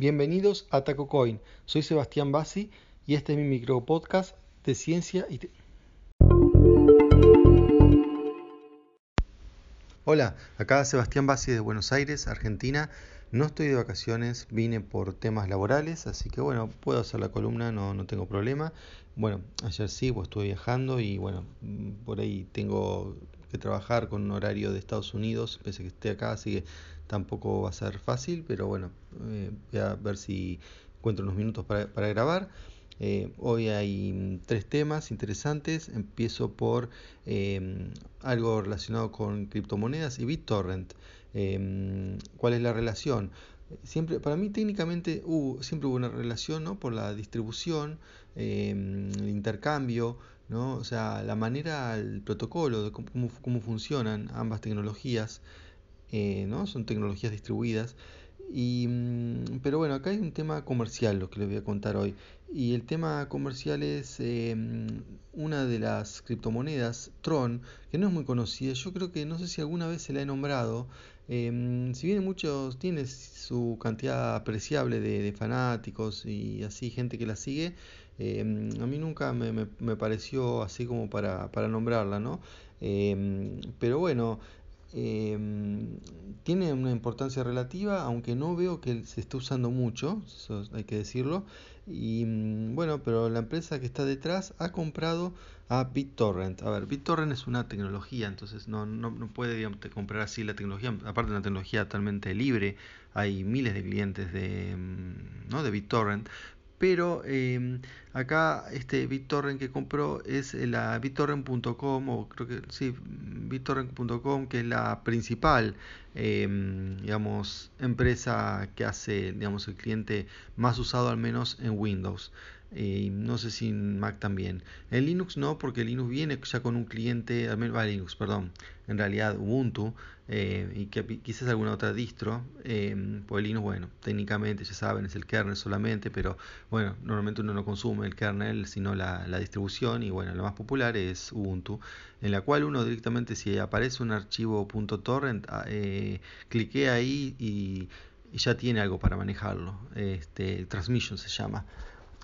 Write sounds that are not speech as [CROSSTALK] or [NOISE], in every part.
Bienvenidos a TacoCoin. Soy Sebastián Bassi y este es mi micro podcast de ciencia y Hola, acá Sebastián Bassi de Buenos Aires, Argentina. No estoy de vacaciones, vine por temas laborales, así que bueno, puedo hacer la columna, no, no tengo problema. Bueno, ayer sí, pues estuve viajando y bueno, por ahí tengo que trabajar con un horario de Estados Unidos, pese a que esté acá, así que tampoco va a ser fácil, pero bueno, eh, voy a ver si encuentro unos minutos para, grabar. Eh, hoy hay tres temas interesantes. Empiezo por em, algo relacionado con criptomonedas y BitTorrent. Em, ¿Cuál es la relación? Siempre, para mí técnicamente siempre hubo una relación ¿no? por la distribución, em, el intercambio, ¿no? o sea, la manera, el protocolo de cómo, cómo funcionan ambas tecnologías. Eh, ¿no? Son tecnologías distribuidas. Y, mm, pero bueno, acá hay un tema comercial, lo que les voy a contar hoy. Y el tema comercial es eh, mm, una de las criptomonedas, Tron, que no es muy conocida. Yo creo que no sé si alguna vez se la he nombrado. Eh, mm, si bien muchos tiene su cantidad apreciable de, fanáticos y así gente que la sigue, a mí nunca me, me, pareció así como para, para nombrarla, ¿no? pero bueno, Em, tiene una importancia relativa, aunque no veo que se esté usando mucho, eso hay que decirlo. Y mm, bueno, pero la empresa que está detrás ha comprado a BitTorrent. A ver, BitTorrent es una tecnología, entonces no, no, no puede comprar así la tecnología, aparte de una tecnología totalmente libre, hay miles de clientes de, mm, ¿no? de BitTorrent, pero em, acá este BitTorrent que compró es la BitTorrent.com o creo que sí, BitTorrent.com que es la principal em, digamos empresa que hace digamos el cliente más usado al menos en Windows y no sé si en Mac también. En Linux no, porque Linux viene ya con un cliente, menos Linux, perdón, en realidad Ubuntu eh, y quizás alguna otra distro. Eh, pues Linux, bueno, técnicamente ya saben, es el kernel solamente, pero bueno, normalmente uno no consume el kernel, sino la, distribución y bueno, lo más popular es Ubuntu, en la cual uno directamente si aparece un archivo .torrent, ah, eh, clique ahí y, y, ya tiene algo para manejarlo. Este, transmission se llama.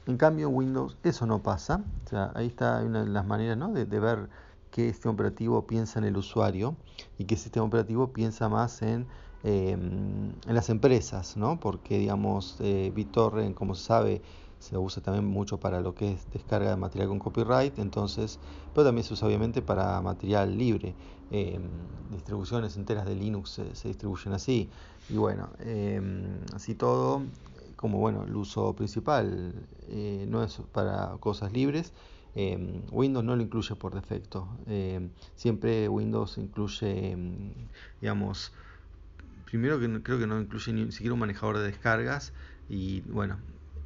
En cambio, en Windows eso no pasa. O sea, ahí está una de las maneras ¿no? de, ver qué sistema operativo piensa en el usuario y qué sistema operativo piensa más en, em, en las empresas, ¿no? porque digamos, eh, BitTorrent, como se sabe, se usa también mucho para lo que es descarga de material con copyright, entonces, pero también se usa obviamente para material libre. Em, distribuciones enteras de Linux se, distribuyen así. Y bueno, em, así todo, como bueno, el uso principal eh, no es para cosas libres. Em, Windows no lo incluye por defecto. Em, siempre Windows incluye, em, digamos, primero que creo que no incluye ni siquiera un manejador de descargas y bueno,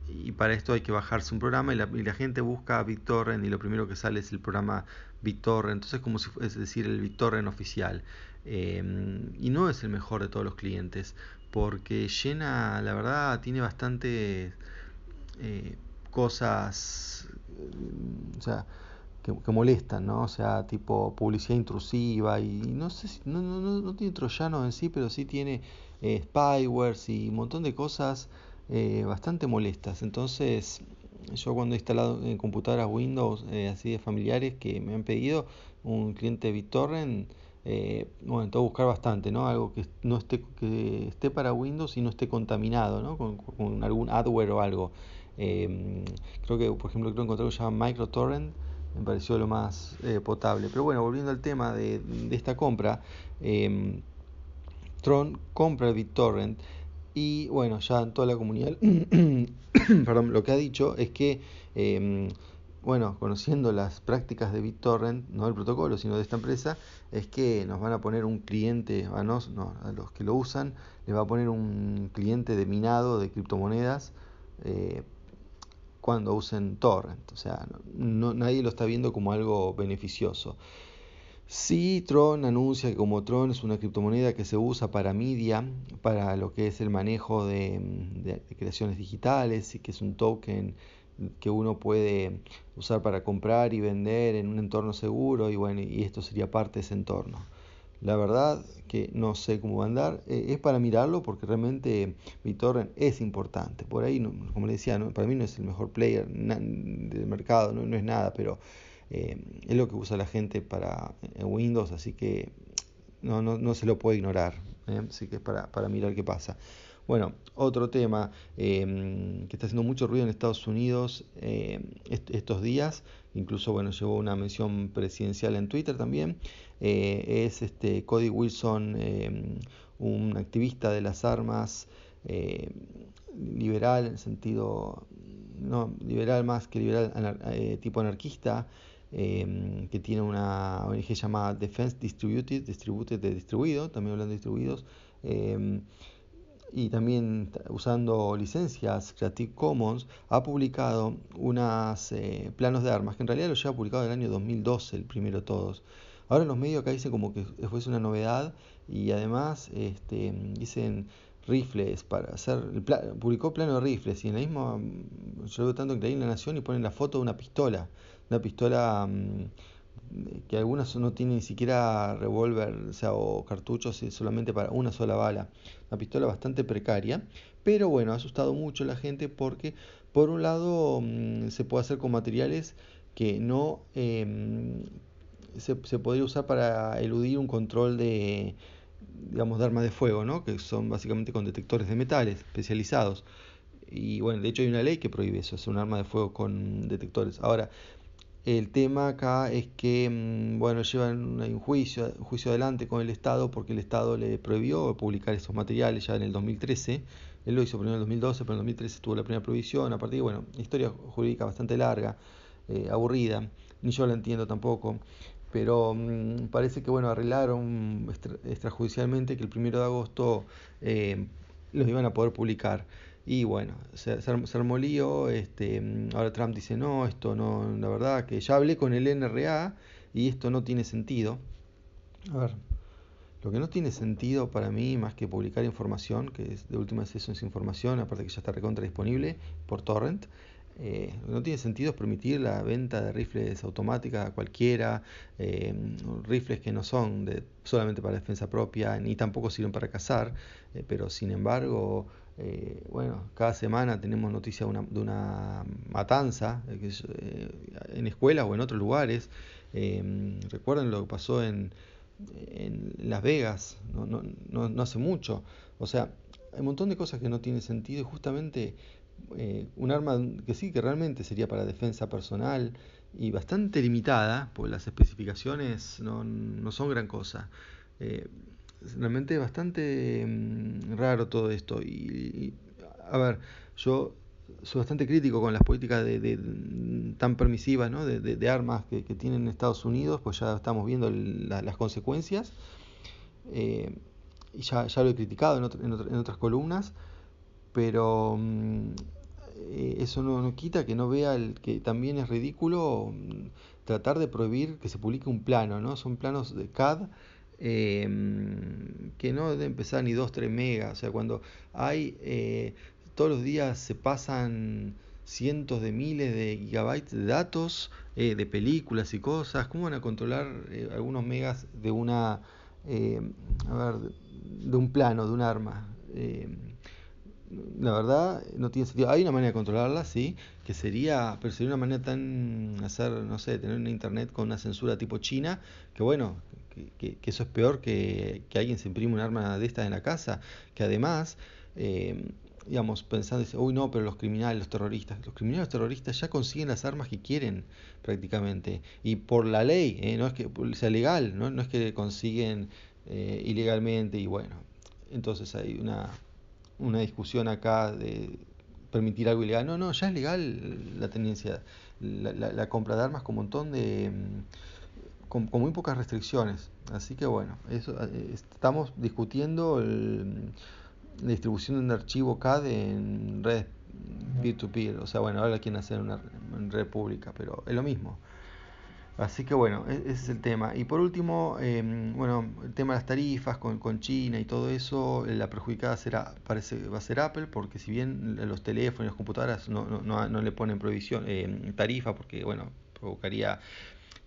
y para esto hay que bajarse un programa y la, gente busca BitTorrent y lo primero que sale es el programa BitTorrent, entonces como si es decir el BitTorrent oficial y no es el mejor de todos los clientes porque llena, la verdad, tiene bastante eh, cosas, o sea, que, molestan, ¿no? O sea, tipo publicidad intrusiva y no sé si, no, no, no, tiene troyanos en sí, pero sí tiene eh, spywares y un montón de cosas eh, bastante molestas. Entonces, yo cuando he instalado en computadoras Windows así de familiares que me han pedido un cliente BitTorrent, eh, bueno, tengo que buscar bastante, ¿no? Algo que no esté, que esté para Windows y no esté contaminado, ¿no? Con, algún adware o algo. Em, creo que, por ejemplo, creo que encontré algo que se llama MicroTorrent, me pareció lo más eh, potable. Pero bueno, volviendo al tema de, esta compra, em, Tron compra BitTorrent y bueno, ya en toda la comunidad, [COUGHS] perdón, lo que ha dicho es que em, bueno, conociendo las prácticas de BitTorrent, no del protocolo, sino de esta empresa, es que nos van a poner un cliente, a, a los que lo usan, les va a poner un cliente de minado de criptomonedas eh, cuando usen Torrent. O sea, nadie lo está viendo como algo beneficioso. Sí, Tron anuncia que como Tron es una criptomoneda que se usa para media, para lo que es el manejo de, de creaciones digitales y que es un token que uno puede usar para comprar y vender en un entorno seguro y bueno, y esto sería parte de ese entorno. la verdad que no sé cómo va a andar. Eh, es para mirarlo porque realmente BitTorrent es importante. Por ahí, como le decía, para mí no es el mejor player del mercado, no, es nada, pero eh, es lo que usa la gente para Windows, así que no, no, se lo puede ignorar. ¿eh? Así que es para, para mirar qué pasa. Bueno, otro tema em, que está haciendo mucho ruido en Estados Unidos em, estos días, incluso bueno, llevó una mención presidencial en Twitter también, eh, es este Cody Wilson, em, un activista de las armas, liberal en sentido, no, liberal más que liberal eh, tipo anarquista, que tiene una ONG llamada Defense Distributed, Distributed de distribuido, también hablando de distribuidos y también usando licencias Creative Commons, ha publicado unos eh, planos de armas, que en realidad lo lleva publicado en el año 2012, el primero todos. Ahora en los medios acá dicen como que fuese una novedad y además este, dicen rifles para hacer, publicó plano de rifles y en la misma, yo veo tanto que ahí en La Nación y ponen la foto de una pistola, una pistola... Mm, que algunas no tienen ni siquiera revólver o, sea, o cartuchos solamente para una sola bala. Una pistola bastante precaria, pero bueno, ha asustado mucho a la gente porque por un lado mm, se puede hacer con materiales que no em, se, se, podría usar para eludir un control de digamos de armas de fuego, ¿no? que son básicamente con detectores de metales especializados. Y bueno, de hecho hay una ley que prohíbe eso, es un arma de fuego con detectores. Ahora, el tema acá es que, mm, bueno, llevan un juicio, juicio adelante con el Estado porque el Estado le prohibió publicar esos materiales ya en el 2013. Él lo hizo primero en el 2012, pero en el 2013 tuvo la primera prohibición. A partir de, bueno, historia jurídica bastante larga, eh, aburrida, ni yo la entiendo tampoco. Pero mm, parece que, bueno, arreglaron extrajudicialmente que el primero de agosto eh, los iban a poder publicar. Y bueno, se, se, armó lío, este, ahora Trump dice, no, esto no, la verdad que ya hablé con el NRA y esto no tiene sentido. A ver, lo que no tiene sentido para mí, más que publicar información, que es, de última vez eso es información, aparte que ya está recontra disponible por torrent, eh, no tiene sentido permitir la venta de rifles automáticas a cualquiera, eh, rifles que no son de, solamente para defensa propia, ni tampoco sirven para cazar, eh, pero sin embargo eh, bueno, cada semana tenemos noticias de una, de una matanza en escuelas o en otros lugares. recuerden lo que pasó en, en Las Vegas, no, no, no, no, hace mucho. O sea, hay un montón de cosas que no tienen sentido y justamente un arma que sí, que realmente sería para defensa personal y bastante limitada, pues las especificaciones no, no son gran cosa realmente bastante mm, raro todo esto. Y, a ver, yo soy bastante crítico con las políticas de, tan permisivas ¿no? de, armas que, tienen Estados Unidos, pues ya estamos viendo las consecuencias. Eh, y ya, ya, lo he criticado en, otras columnas, pero mm, eh, eso no, no, quita que no vea el, que también es ridículo mm, tratar de prohibir que se publique un plano, ¿no? Son planos de CAD Em, que no debe empezar ni 2, 3 megas, o sea, cuando hay, eh, todos los días se pasan cientos de miles de gigabytes de datos, eh, de películas y cosas, ¿cómo van a controlar eh, algunos megas de una, a ver, de un plano, de un arma? La verdad no tiene sentido. Hay una manera de controlarla, sí, que sería, pero sería una manera tan hacer, no sé, tener una internet con una censura tipo China, que bueno, que, eso es peor que, que, alguien se imprime un arma de estas en la casa, que además, eh, digamos, pensando, uy no, pero los criminales, los terroristas, los criminales, terroristas ya consiguen las armas que quieren prácticamente, y por la ley, eh, no es que sea legal, no, no es que consiguen eh, ilegalmente, y bueno, entonces hay una, una discusión acá de permitir algo ilegal. No, no, ya es legal la tenencia, la, la compra de armas con un montón de con, muy pocas restricciones. Así que bueno, eso, eh, estamos discutiendo la distribución de un archivo CAD en red peer-to-peer. O sea, bueno, ahora quieren hacer una en red pública, pero es lo mismo. Así que bueno, e, ese es el tema. Y por último, em, bueno, el tema de las tarifas con, con, China y todo eso, la perjudicada será, parece va a ser Apple, porque si bien los teléfonos y las computadoras no, no, no, le ponen prohibición, eh, tarifa, porque bueno, provocaría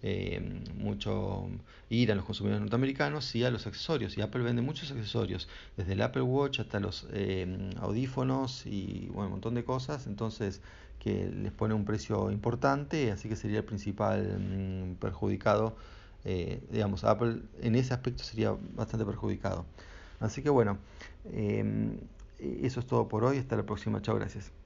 eh, mucho ir a los consumidores norteamericanos y a los accesorios. Y Apple vende muchos accesorios, desde el Apple Watch hasta los eh, audífonos y bueno, un montón de cosas. Entonces, que les pone un precio importante, así que sería el principal mm, perjudicado. Eh, digamos, Apple en ese aspecto sería bastante perjudicado. Así que bueno, eso es todo por hoy. Hasta la próxima. Chao, gracias.